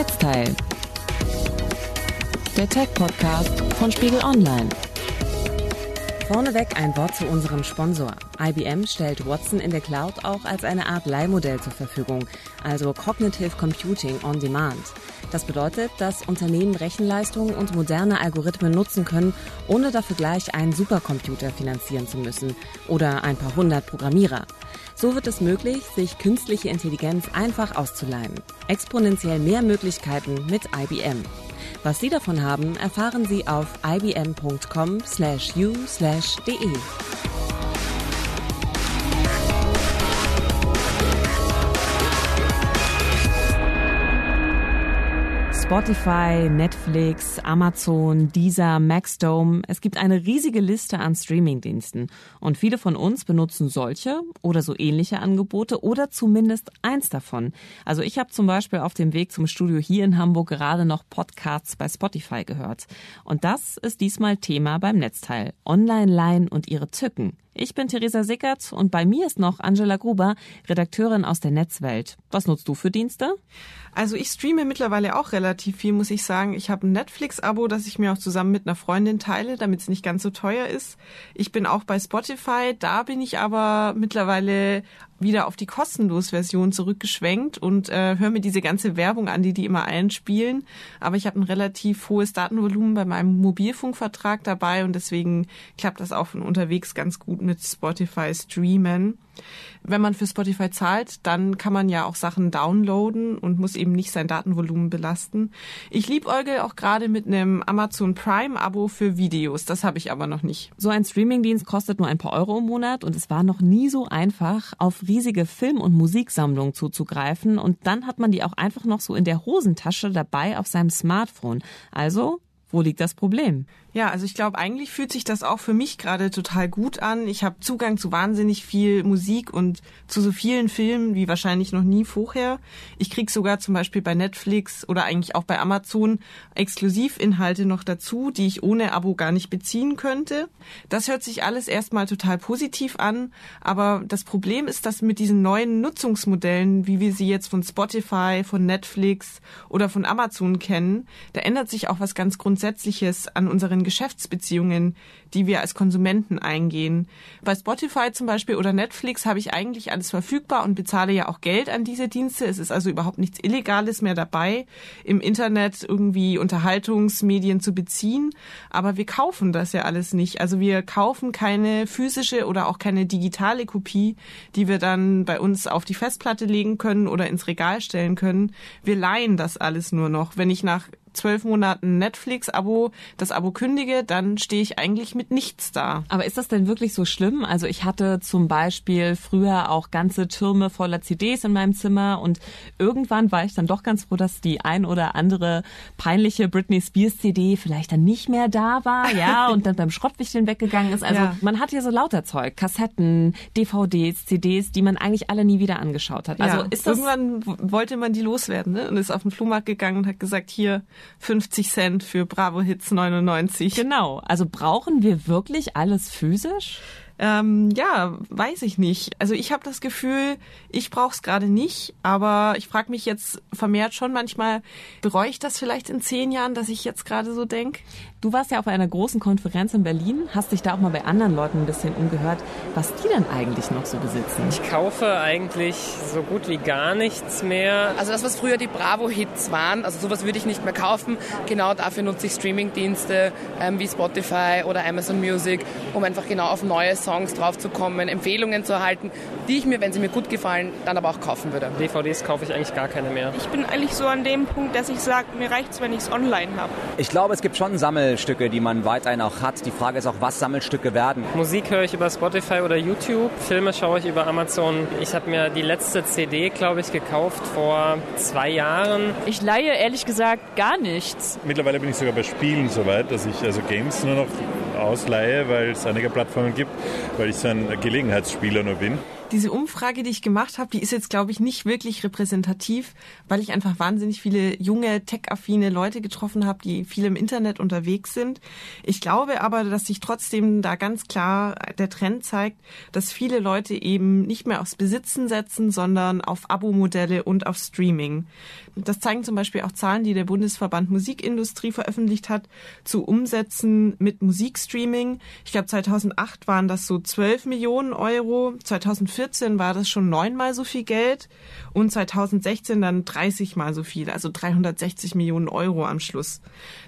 Netzteil. Der Tech-Podcast von Spiegel Online. Vorneweg ein Wort zu unserem Sponsor. IBM stellt Watson in der Cloud auch als eine Art Leihmodell zur Verfügung, also Cognitive Computing on Demand. Das bedeutet, dass Unternehmen Rechenleistung und moderne Algorithmen nutzen können, ohne dafür gleich einen Supercomputer finanzieren zu müssen oder ein paar hundert Programmierer. So wird es möglich, sich künstliche Intelligenz einfach auszuleihen. Exponentiell mehr Möglichkeiten mit IBM. Was Sie davon haben, erfahren Sie auf ibm.com/u/de. Spotify, Netflix, Amazon, Deezer, Maxdome. Es gibt eine riesige Liste an Streamingdiensten. Und viele von uns benutzen solche oder so ähnliche Angebote oder zumindest eins davon. Also ich habe zum Beispiel auf dem Weg zum Studio hier in Hamburg gerade noch Podcasts bei Spotify gehört. Und das ist diesmal Thema beim Netzteil. Online-Line und ihre Tücken. Ich bin Theresa Sickert und bei mir ist noch Angela Gruber, Redakteurin aus der Netzwelt. Was nutzt du für Dienste? Also ich streame mittlerweile auch relativ viel, muss ich sagen. Ich habe ein Netflix-Abo, das ich mir auch zusammen mit einer Freundin teile, damit es nicht ganz so teuer ist. Ich bin auch bei Spotify, da bin ich aber mittlerweile wieder auf die kostenlos Version zurückgeschwenkt und äh, höre mir diese ganze Werbung an, die die immer einspielen. Aber ich habe ein relativ hohes Datenvolumen bei meinem Mobilfunkvertrag dabei und deswegen klappt das auch von unterwegs ganz gut mit Spotify streamen. Wenn man für Spotify zahlt, dann kann man ja auch Sachen downloaden und muss eben nicht sein Datenvolumen belasten. Ich liebäugel auch gerade mit einem Amazon Prime Abo für Videos. Das habe ich aber noch nicht. So ein Streamingdienst kostet nur ein paar Euro im Monat und es war noch nie so einfach, auf riesige Film- und Musiksammlungen zuzugreifen und dann hat man die auch einfach noch so in der Hosentasche dabei auf seinem Smartphone. Also wo liegt das Problem? Ja, also ich glaube, eigentlich fühlt sich das auch für mich gerade total gut an. Ich habe Zugang zu wahnsinnig viel Musik und zu so vielen Filmen wie wahrscheinlich noch nie vorher. Ich krieg sogar zum Beispiel bei Netflix oder eigentlich auch bei Amazon Exklusivinhalte noch dazu, die ich ohne Abo gar nicht beziehen könnte. Das hört sich alles erstmal total positiv an, aber das Problem ist, dass mit diesen neuen Nutzungsmodellen, wie wir sie jetzt von Spotify, von Netflix oder von Amazon kennen, da ändert sich auch was ganz Grundsätzliches an unseren unseren Geschäftsbeziehungen, die wir als Konsumenten eingehen. Bei Spotify zum Beispiel oder Netflix habe ich eigentlich alles verfügbar und bezahle ja auch Geld an diese Dienste. Es ist also überhaupt nichts Illegales mehr dabei, im Internet irgendwie Unterhaltungsmedien zu beziehen. Aber wir kaufen das ja alles nicht. Also wir kaufen keine physische oder auch keine digitale Kopie, die wir dann bei uns auf die Festplatte legen können oder ins Regal stellen können. Wir leihen das alles nur noch. Wenn ich nach zwölf Monaten Netflix-Abo das Abo kündige, dann stehe ich eigentlich mit nichts da. Aber ist das denn wirklich so schlimm? Also ich hatte zum Beispiel früher auch ganze Türme voller CDs in meinem Zimmer und irgendwann war ich dann doch ganz froh, dass die ein oder andere peinliche Britney Spears CD vielleicht dann nicht mehr da war, ja, und dann beim Schrottwichteln weggegangen ist. Also ja. man hat hier so lauter Zeug, Kassetten, DVDs, CDs, die man eigentlich alle nie wieder angeschaut hat. Also ja, ist das irgendwann wollte man die loswerden, ne? Und ist auf den Flohmarkt gegangen und hat gesagt, hier 50 Cent für Bravo Hits 99. Genau. Also brauchen wir wirklich alles physisch? Ähm, ja, weiß ich nicht. Also ich habe das Gefühl, ich brauche es gerade nicht, aber ich frage mich jetzt vermehrt schon manchmal, bereue ich das vielleicht in zehn Jahren, dass ich jetzt gerade so denke? Du warst ja auf einer großen Konferenz in Berlin, hast dich da auch mal bei anderen Leuten ein bisschen umgehört, was die denn eigentlich noch so besitzen. Ich kaufe eigentlich so gut wie gar nichts mehr. Also das, was früher die Bravo-Hits waren, also sowas würde ich nicht mehr kaufen. Genau dafür nutze ich Streaming-Dienste ähm, wie Spotify oder Amazon Music, um einfach genau auf neue Songs draufzukommen, Empfehlungen zu erhalten, die ich mir, wenn sie mir gut gefallen, dann aber auch kaufen würde. DVDs kaufe ich eigentlich gar keine mehr. Ich bin eigentlich so an dem Punkt, dass ich sage, mir reicht es, wenn ich es online habe. Ich glaube, es gibt schon Sammel Sammelstücke, die man weiterhin auch hat. Die Frage ist auch, was Sammelstücke werden. Musik höre ich über Spotify oder YouTube, Filme schaue ich über Amazon. Ich habe mir die letzte CD, glaube ich, gekauft vor zwei Jahren. Ich leihe ehrlich gesagt gar nichts. Mittlerweile bin ich sogar bei Spielen so weit, dass ich also Games nur noch ausleihe, weil es einige Plattformen gibt, weil ich so ein Gelegenheitsspieler nur bin. Diese Umfrage, die ich gemacht habe, die ist jetzt, glaube ich, nicht wirklich repräsentativ, weil ich einfach wahnsinnig viele junge, tech-affine Leute getroffen habe, die viel im Internet unterwegs sind. Ich glaube aber, dass sich trotzdem da ganz klar der Trend zeigt, dass viele Leute eben nicht mehr aufs Besitzen setzen, sondern auf Abo-Modelle und auf Streaming. Das zeigen zum Beispiel auch Zahlen, die der Bundesverband Musikindustrie veröffentlicht hat, zu Umsätzen mit Musikstreaming. Ich glaube, 2008 waren das so 12 Millionen Euro. 2014 war das schon neunmal so viel Geld und 2016 dann 30 mal so viel, also 360 Millionen Euro am Schluss.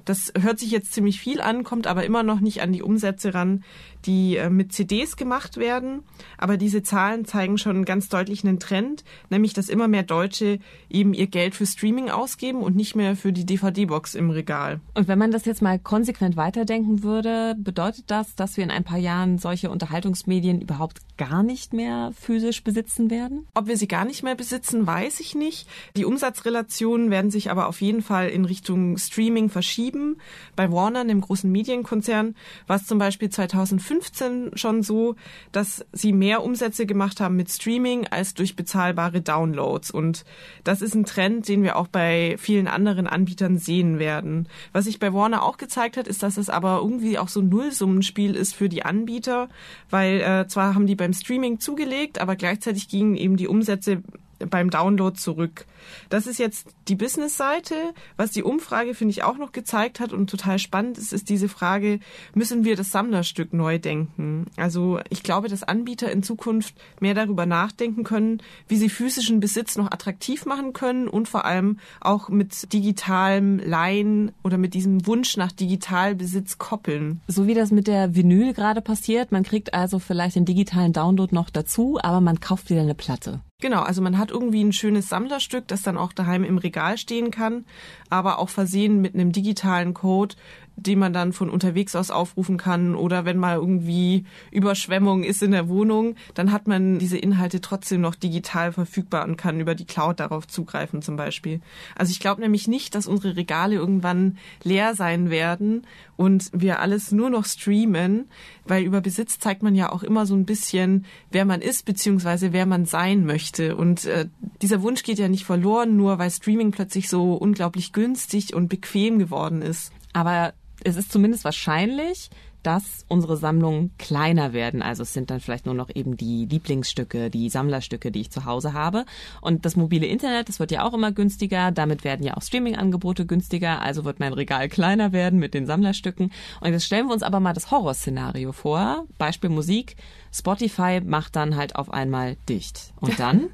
Das hört sich jetzt ziemlich viel an, kommt aber immer noch nicht an die Umsätze ran, die äh, mit CDs gemacht werden. Aber diese Zahlen zeigen schon ganz deutlich einen Trend, nämlich dass immer mehr Deutsche eben ihr Geld für Streaming ausgeben und nicht mehr für die DVD-Box im Regal. Und wenn man das jetzt mal konsequent weiterdenken würde, bedeutet das, dass wir in ein paar Jahren solche Unterhaltungsmedien überhaupt gar nicht mehr physisch besitzen werden? Ob wir sie gar nicht mehr besitzen, weiß ich nicht. Die Umsatzrelationen werden sich aber auf jeden Fall in Richtung Streaming verschieben. Bei Warner, dem großen Medienkonzern, war es zum Beispiel 2015 schon so, dass sie mehr Umsätze gemacht haben mit Streaming als durch bezahlbare Downloads. Und das ist ein Trend, den wir auch bei vielen anderen Anbietern sehen werden. Was sich bei Warner auch gezeigt hat, ist, dass es aber irgendwie auch so ein Nullsummenspiel ist für die Anbieter, weil äh, zwar haben die beim Streaming zugelegt, aber gleichzeitig gingen eben die Umsätze beim Download zurück. Das ist jetzt die Business-Seite. Was die Umfrage, finde ich, auch noch gezeigt hat und total spannend ist, ist diese Frage, müssen wir das Sammlerstück neu denken? Also ich glaube, dass Anbieter in Zukunft mehr darüber nachdenken können, wie sie physischen Besitz noch attraktiv machen können und vor allem auch mit digitalem Leihen oder mit diesem Wunsch nach Digitalbesitz koppeln. So wie das mit der Vinyl gerade passiert. Man kriegt also vielleicht den digitalen Download noch dazu, aber man kauft wieder eine Platte. Genau, also man hat irgendwie ein schönes Sammlerstück, das dann auch daheim im Regal stehen kann, aber auch versehen mit einem digitalen Code, den man dann von unterwegs aus aufrufen kann oder wenn mal irgendwie Überschwemmung ist in der Wohnung, dann hat man diese Inhalte trotzdem noch digital verfügbar und kann über die Cloud darauf zugreifen zum Beispiel. Also ich glaube nämlich nicht, dass unsere Regale irgendwann leer sein werden und wir alles nur noch streamen, weil über Besitz zeigt man ja auch immer so ein bisschen, wer man ist beziehungsweise wer man sein möchte und äh, dieser Wunsch geht ja nicht verloren, nur weil Streaming plötzlich so unglaublich günstig und bequem geworden ist. Aber es ist zumindest wahrscheinlich, dass unsere Sammlungen kleiner werden. Also es sind dann vielleicht nur noch eben die Lieblingsstücke, die Sammlerstücke, die ich zu Hause habe. Und das mobile Internet, das wird ja auch immer günstiger. Damit werden ja auch Streaming-Angebote günstiger. Also wird mein Regal kleiner werden mit den Sammlerstücken. Und jetzt stellen wir uns aber mal das Horrorszenario vor. Beispiel Musik. Spotify macht dann halt auf einmal dicht. Und dann?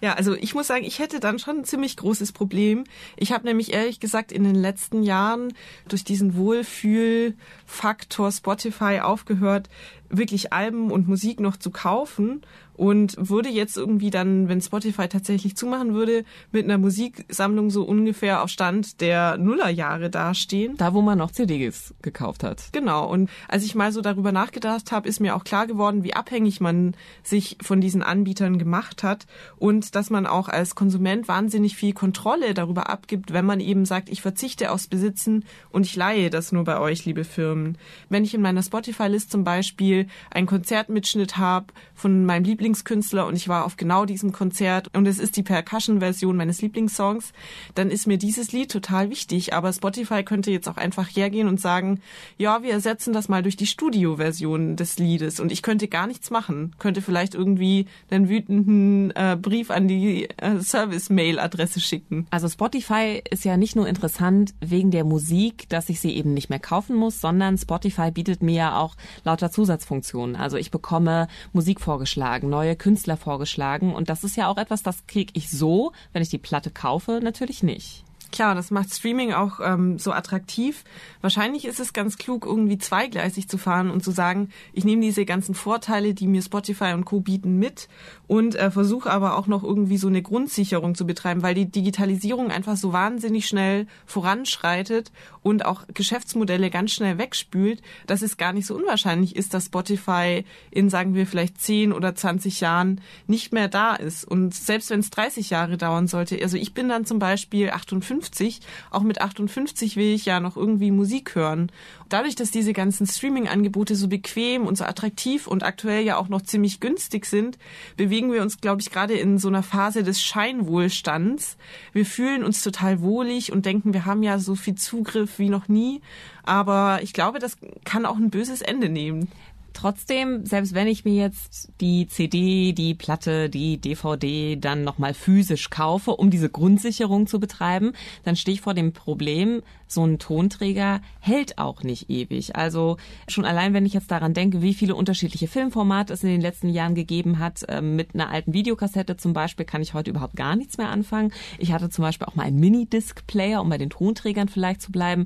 Ja, also ich muss sagen, ich hätte dann schon ein ziemlich großes Problem. Ich habe nämlich ehrlich gesagt in den letzten Jahren durch diesen Wohlfühlfaktor Spotify aufgehört, wirklich Alben und Musik noch zu kaufen und würde jetzt irgendwie dann, wenn Spotify tatsächlich zumachen würde, mit einer Musiksammlung so ungefähr auf Stand der Nullerjahre dastehen. Da, wo man noch CDs gekauft hat. Genau. Und als ich mal so darüber nachgedacht habe, ist mir auch klar geworden, wie abhängig man sich von diesen Anbietern gemacht hat und dass man auch als Konsument wahnsinnig viel Kontrolle darüber abgibt, wenn man eben sagt, ich verzichte aufs Besitzen und ich leihe das nur bei euch, liebe Firmen. Wenn ich in meiner Spotify-List zum Beispiel einen Konzertmitschnitt habe von meinem Lieblings Lieblingskünstler und ich war auf genau diesem Konzert und es ist die Percussion-Version meines Lieblingssongs, dann ist mir dieses Lied total wichtig. Aber Spotify könnte jetzt auch einfach hergehen und sagen, ja, wir ersetzen das mal durch die Studio-Version des Liedes und ich könnte gar nichts machen. Könnte vielleicht irgendwie einen wütenden äh, Brief an die äh, Service-Mail-Adresse schicken. Also Spotify ist ja nicht nur interessant wegen der Musik, dass ich sie eben nicht mehr kaufen muss, sondern Spotify bietet mir ja auch lauter Zusatzfunktionen. Also ich bekomme Musik vorgeschlagen, neue Künstler vorgeschlagen. Und das ist ja auch etwas, das kriege ich so, wenn ich die Platte kaufe, natürlich nicht. Klar, das macht Streaming auch ähm, so attraktiv. Wahrscheinlich ist es ganz klug, irgendwie zweigleisig zu fahren und zu sagen, ich nehme diese ganzen Vorteile, die mir Spotify und Co. bieten, mit und äh, versuche aber auch noch irgendwie so eine Grundsicherung zu betreiben, weil die Digitalisierung einfach so wahnsinnig schnell voranschreitet und auch Geschäftsmodelle ganz schnell wegspült, dass es gar nicht so unwahrscheinlich ist, dass Spotify in, sagen wir, vielleicht 10 oder 20 Jahren nicht mehr da ist. Und selbst wenn es 30 Jahre dauern sollte, also ich bin dann zum Beispiel 58 58. Auch mit 58 will ich ja noch irgendwie Musik hören. Dadurch, dass diese ganzen Streaming-Angebote so bequem und so attraktiv und aktuell ja auch noch ziemlich günstig sind, bewegen wir uns, glaube ich, gerade in so einer Phase des Scheinwohlstands. Wir fühlen uns total wohlig und denken, wir haben ja so viel Zugriff wie noch nie. Aber ich glaube, das kann auch ein böses Ende nehmen. Trotzdem, selbst wenn ich mir jetzt die CD, die Platte, die DVD dann nochmal physisch kaufe, um diese Grundsicherung zu betreiben, dann stehe ich vor dem Problem, so ein Tonträger hält auch nicht ewig. Also schon allein, wenn ich jetzt daran denke, wie viele unterschiedliche Filmformate es in den letzten Jahren gegeben hat, ähm, mit einer alten Videokassette zum Beispiel, kann ich heute überhaupt gar nichts mehr anfangen. Ich hatte zum Beispiel auch mal einen Minidisc-Player, um bei den Tonträgern vielleicht zu bleiben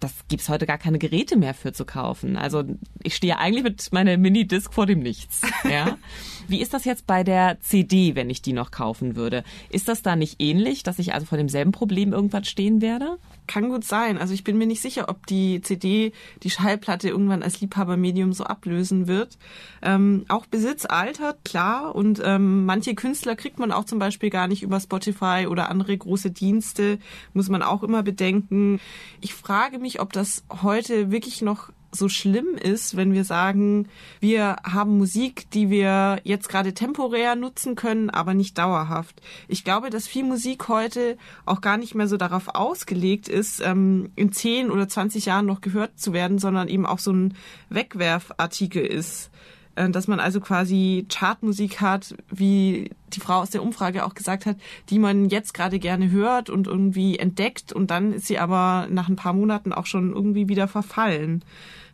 das gibt's heute gar keine Geräte mehr für zu kaufen. Also ich stehe eigentlich mit meiner Minidisc vor dem Nichts. Ja. Wie ist das jetzt bei der CD, wenn ich die noch kaufen würde? Ist das da nicht ähnlich, dass ich also vor demselben Problem irgendwann stehen werde? Kann gut sein. Also ich bin mir nicht sicher, ob die CD die Schallplatte irgendwann als Liebhabermedium so ablösen wird. Ähm, auch Besitz altert, klar. Und ähm, manche Künstler kriegt man auch zum Beispiel gar nicht über Spotify oder andere große Dienste. Muss man auch immer bedenken. Ich frage mich, ob das heute wirklich noch so schlimm ist, wenn wir sagen, wir haben Musik, die wir jetzt gerade temporär nutzen können, aber nicht dauerhaft. Ich glaube, dass viel Musik heute auch gar nicht mehr so darauf ausgelegt ist, ähm, in 10 oder 20 Jahren noch gehört zu werden, sondern eben auch so ein Wegwerfartikel ist äh, dass man also quasi Chartmusik hat, wie die Frau aus der Umfrage auch gesagt hat, die man jetzt gerade gerne hört und irgendwie entdeckt und dann ist sie aber nach ein paar Monaten auch schon irgendwie wieder verfallen.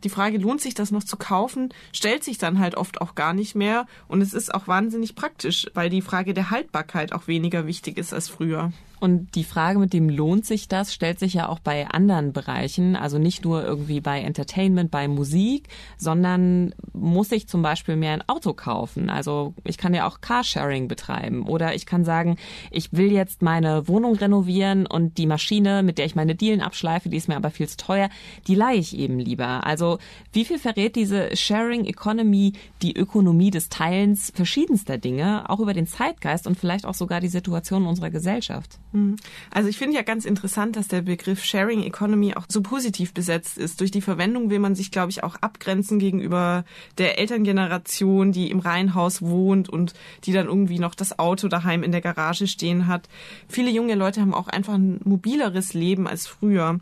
Die Frage, lohnt sich das noch zu kaufen, stellt sich dann halt oft auch gar nicht mehr. Und es ist auch wahnsinnig praktisch, weil die Frage der Haltbarkeit auch weniger wichtig ist als früher. Und die Frage mit dem lohnt sich das, stellt sich ja auch bei anderen Bereichen, also nicht nur irgendwie bei Entertainment, bei Musik, sondern muss ich zum Beispiel mir ein Auto kaufen. Also ich kann ja auch Carsharing betreiben oder ich kann sagen, ich will jetzt meine Wohnung renovieren und die Maschine, mit der ich meine Dielen abschleife, die ist mir aber viel zu teuer, die leihe ich eben lieber. Also wie viel verrät diese Sharing Economy die Ökonomie des Teilens verschiedenster Dinge, auch über den Zeitgeist und vielleicht auch sogar die Situation unserer Gesellschaft? Hm. Also ich finde ja ganz interessant, dass der Begriff Sharing Economy auch so positiv besetzt ist. Durch die Verwendung will man sich, glaube ich, auch abgrenzen gegenüber der Elterngeneration, die im Reihenhaus wohnt und die dann irgendwie noch das Auto daheim in der Garage stehen hat. Viele junge Leute haben auch einfach ein mobileres Leben als früher.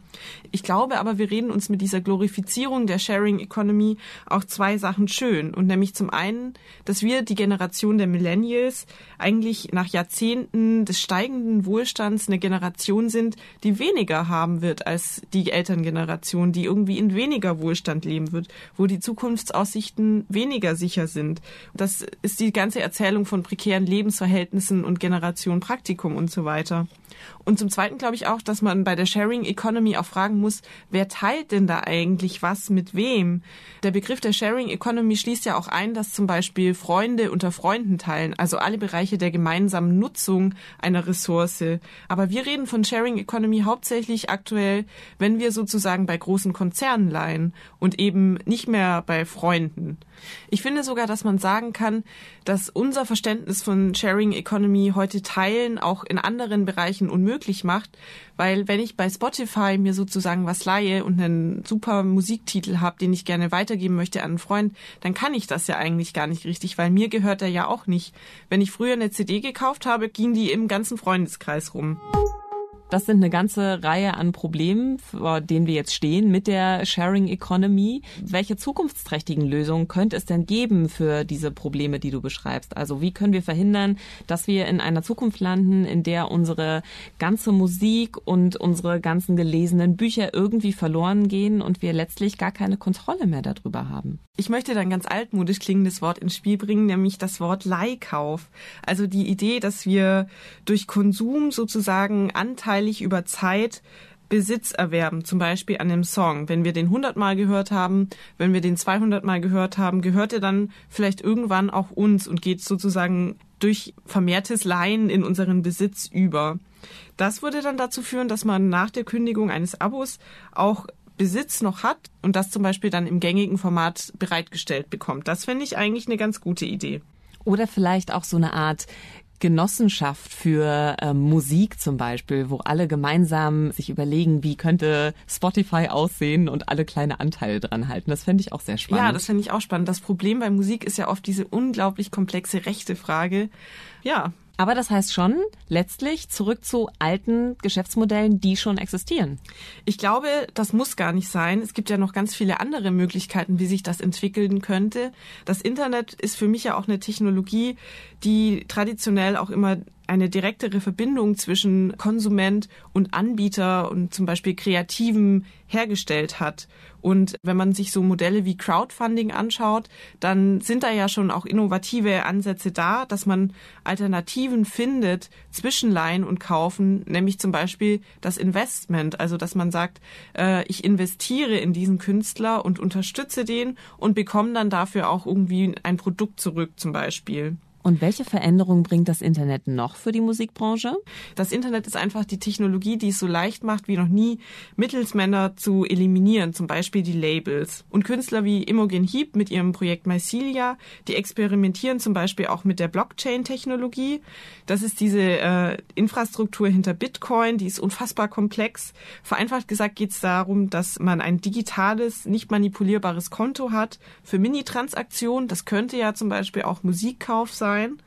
Ich glaube aber, wir reden uns mit dieser Glorifizierung der Sharing Economy auch zwei Sachen schön. Und nämlich zum einen, dass wir die Generation der Millennials eigentlich nach Jahrzehnten des steigenden Wohlstands Wohlstands eine Generation sind, die weniger haben wird als die Elterngeneration, die irgendwie in weniger Wohlstand leben wird, wo die Zukunftsaussichten weniger sicher sind. Das ist die ganze Erzählung von prekären Lebensverhältnissen und Generation Praktikum und so weiter. Und zum Zweiten glaube ich auch, dass man bei der Sharing Economy auch fragen muss, wer teilt denn da eigentlich was mit wem? Der Begriff der Sharing Economy schließt ja auch ein, dass zum Beispiel Freunde unter Freunden teilen, also alle Bereiche der gemeinsamen Nutzung einer Ressource. Aber wir reden von Sharing Economy hauptsächlich aktuell, wenn wir sozusagen bei großen Konzernen leihen und eben nicht mehr bei Freunden. Ich finde sogar, dass man sagen kann, dass unser Verständnis von Sharing Economy heute Teilen auch in anderen Bereichen unmöglich macht, weil wenn ich bei Spotify mir sozusagen was leihe und einen super Musiktitel habe, den ich gerne weitergeben möchte an einen Freund, dann kann ich das ja eigentlich gar nicht richtig, weil mir gehört er ja auch nicht. Wenn ich früher eine CD gekauft habe, ging die im ganzen Freundeskreis rum. Das sind eine ganze Reihe an Problemen, vor denen wir jetzt stehen mit der Sharing Economy. Welche zukunftsträchtigen Lösungen könnte es denn geben für diese Probleme, die du beschreibst? Also wie können wir verhindern, dass wir in einer Zukunft landen, in der unsere ganze Musik und unsere ganzen gelesenen Bücher irgendwie verloren gehen und wir letztlich gar keine Kontrolle mehr darüber haben? Ich möchte da ein ganz altmodisch klingendes Wort ins Spiel bringen, nämlich das Wort Leihkauf. Also die Idee, dass wir durch Konsum sozusagen anteilig über Zeit Besitz erwerben, zum Beispiel an einem Song. Wenn wir den 100 Mal gehört haben, wenn wir den 200 Mal gehört haben, gehört er dann vielleicht irgendwann auch uns und geht sozusagen durch vermehrtes Leihen in unseren Besitz über. Das würde dann dazu führen, dass man nach der Kündigung eines Abos auch Besitz noch hat und das zum Beispiel dann im gängigen Format bereitgestellt bekommt. Das finde ich eigentlich eine ganz gute Idee. Oder vielleicht auch so eine Art Genossenschaft für ähm, Musik zum Beispiel, wo alle gemeinsam sich überlegen, wie könnte Spotify aussehen und alle kleine Anteile dran halten. Das fände ich auch sehr spannend. Ja, das fände ich auch spannend. Das Problem bei Musik ist ja oft diese unglaublich komplexe rechte Frage. Ja, aber das heißt schon, letztlich zurück zu alten Geschäftsmodellen, die schon existieren. Ich glaube, das muss gar nicht sein. Es gibt ja noch ganz viele andere Möglichkeiten, wie sich das entwickeln könnte. Das Internet ist für mich ja auch eine Technologie, die traditionell auch immer eine direktere Verbindung zwischen Konsument und Anbieter und zum Beispiel Kreativen hergestellt hat. Und wenn man sich so Modelle wie Crowdfunding anschaut, dann sind da ja schon auch innovative Ansätze da, dass man Alternativen findet zwischen Leihen und Kaufen, nämlich zum Beispiel das Investment, also dass man sagt, äh, ich investiere in diesen Künstler und unterstütze den und bekomme dann dafür auch irgendwie ein Produkt zurück zum Beispiel. Und welche Veränderungen bringt das Internet noch für die Musikbranche? Das Internet ist einfach die Technologie, die es so leicht macht wie noch nie, Mittelsmänner zu eliminieren, zum Beispiel die Labels. Und Künstler wie Imogen Heap mit ihrem Projekt Mycelia, die experimentieren zum Beispiel auch mit der Blockchain-Technologie. Das ist diese äh, Infrastruktur hinter Bitcoin, die ist unfassbar komplex. Vereinfacht gesagt geht es darum, dass man ein digitales, nicht manipulierbares Konto hat für Mini-Transaktionen. Das könnte ja zum Beispiel auch Musikkauf sein sein.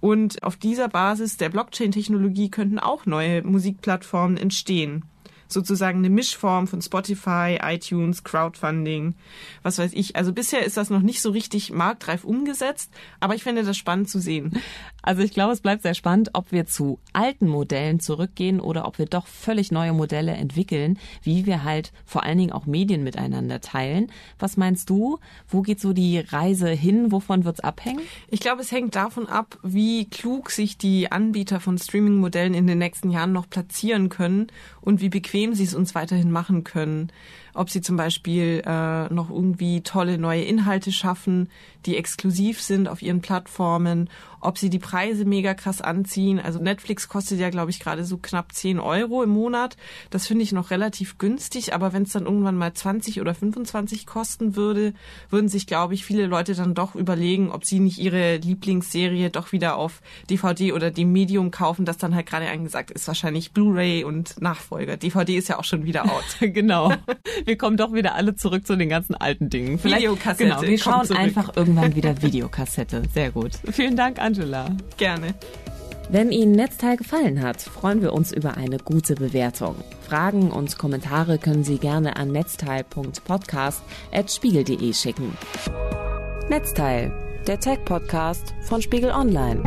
Und auf dieser Basis der Blockchain-Technologie könnten auch neue Musikplattformen entstehen sozusagen eine Mischform von Spotify, iTunes, Crowdfunding, was weiß ich. Also bisher ist das noch nicht so richtig marktreif umgesetzt, aber ich finde das spannend zu sehen. Also ich glaube, es bleibt sehr spannend, ob wir zu alten Modellen zurückgehen oder ob wir doch völlig neue Modelle entwickeln, wie wir halt vor allen Dingen auch Medien miteinander teilen. Was meinst du? Wo geht so die Reise hin? Wovon wird's abhängen? Ich glaube, es hängt davon ab, wie klug sich die Anbieter von Streaming-Modellen in den nächsten Jahren noch platzieren können und wie bequem bequem sie es uns weiterhin machen können. Ob sie zum Beispiel äh, noch irgendwie tolle neue Inhalte schaffen, die exklusiv sind auf ihren Plattformen, ob sie die Preise mega krass anziehen. Also Netflix kostet ja, glaube ich, gerade so knapp 10 Euro im Monat. Das finde ich noch relativ günstig, aber wenn es dann irgendwann mal 20 oder 25 kosten würde, würden sich, glaube ich, viele Leute dann doch überlegen, ob sie nicht ihre Lieblingsserie doch wieder auf DVD oder dem Medium kaufen, das dann halt gerade angesagt ist, wahrscheinlich Blu-ray und Nachfolger. DVD ist ja auch schon wieder out. genau. Wir kommen doch wieder alle zurück zu den ganzen alten Dingen. Vielleicht, Videokassette. Genau, wir schauen einfach irgendwann wieder Videokassette. Sehr gut. Vielen Dank, Angela. Gerne. Wenn Ihnen Netzteil gefallen hat, freuen wir uns über eine gute Bewertung. Fragen und Kommentare können Sie gerne an netzteil.podcast.spiegel.de schicken. Netzteil, der Tech-Podcast von Spiegel Online.